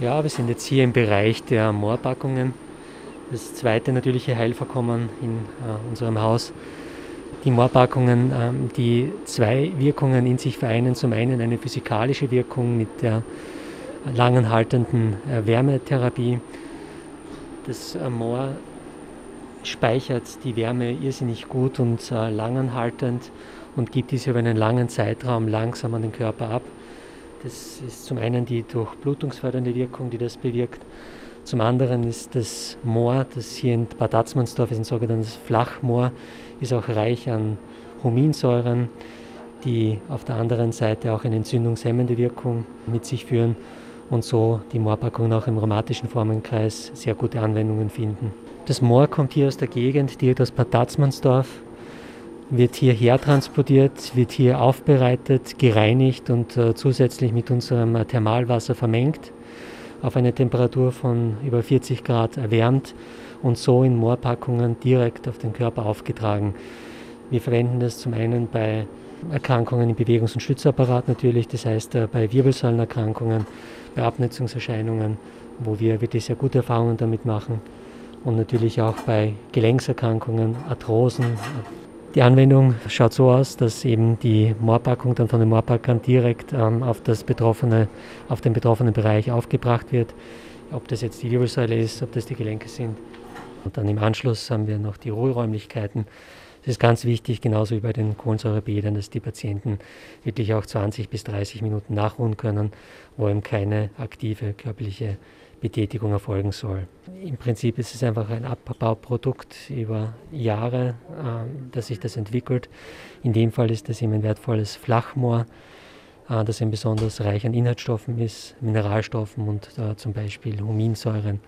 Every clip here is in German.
Ja, wir sind jetzt hier im Bereich der Moorpackungen. Das zweite natürliche Heilvorkommen in äh, unserem Haus. Die Moorpackungen, ähm, die zwei Wirkungen in sich vereinen. Zum einen eine physikalische Wirkung mit der langanhaltenden äh, Wärmetherapie. Das äh, Moor speichert die Wärme irrsinnig gut und äh, langanhaltend und gibt diese über einen langen Zeitraum langsam an den Körper ab. Das ist zum einen die durchblutungsfördernde Wirkung, die das bewirkt. Zum anderen ist das Moor, das hier in Bad Atzmannsdorf ist ein sogenanntes Flachmoor, ist auch reich an Huminsäuren, die auf der anderen Seite auch eine entzündungshemmende Wirkung mit sich führen und so die Moorpackungen auch im rheumatischen Formenkreis sehr gute Anwendungen finden. Das Moor kommt hier aus der Gegend, direkt aus Bad Tatzmannsdorf, wird hierher transportiert, wird hier aufbereitet, gereinigt und äh, zusätzlich mit unserem äh, Thermalwasser vermengt, auf eine Temperatur von über 40 Grad erwärmt und so in Moorpackungen direkt auf den Körper aufgetragen. Wir verwenden das zum einen bei Erkrankungen im Bewegungs- und Stützapparat natürlich, das heißt äh, bei Wirbelsäulenerkrankungen, bei Abnutzungserscheinungen, wo wir wirklich sehr gute Erfahrungen damit machen und natürlich auch bei Gelenkserkrankungen, Arthrosen. Die Anwendung schaut so aus, dass eben die Moorpackung dann von den Moorpackern direkt ähm, auf, das betroffene, auf den betroffenen Bereich aufgebracht wird, ob das jetzt die Wirbelsäule ist, ob das die Gelenke sind. Und dann im Anschluss haben wir noch die Ruheräumlichkeiten, es ist ganz wichtig, genauso wie bei den Kohlensäurebädern, dass die Patienten wirklich auch 20 bis 30 Minuten nachruhen können, wo eben keine aktive körperliche Betätigung erfolgen soll. Im Prinzip ist es einfach ein Abbauprodukt über Jahre, äh, dass sich das entwickelt. In dem Fall ist es eben ein wertvolles Flachmoor, äh, das eben besonders reich an Inhaltsstoffen ist, Mineralstoffen und äh, zum Beispiel Huminsäuren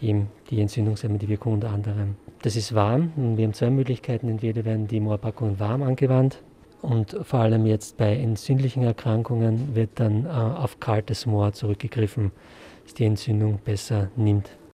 die, die entzündungshemmende Wirkung unter anderem. Das ist warm und wir haben zwei Möglichkeiten. Entweder werden die Moorpackungen warm angewandt und vor allem jetzt bei entzündlichen Erkrankungen wird dann äh, auf kaltes Moor zurückgegriffen, das die Entzündung besser nimmt.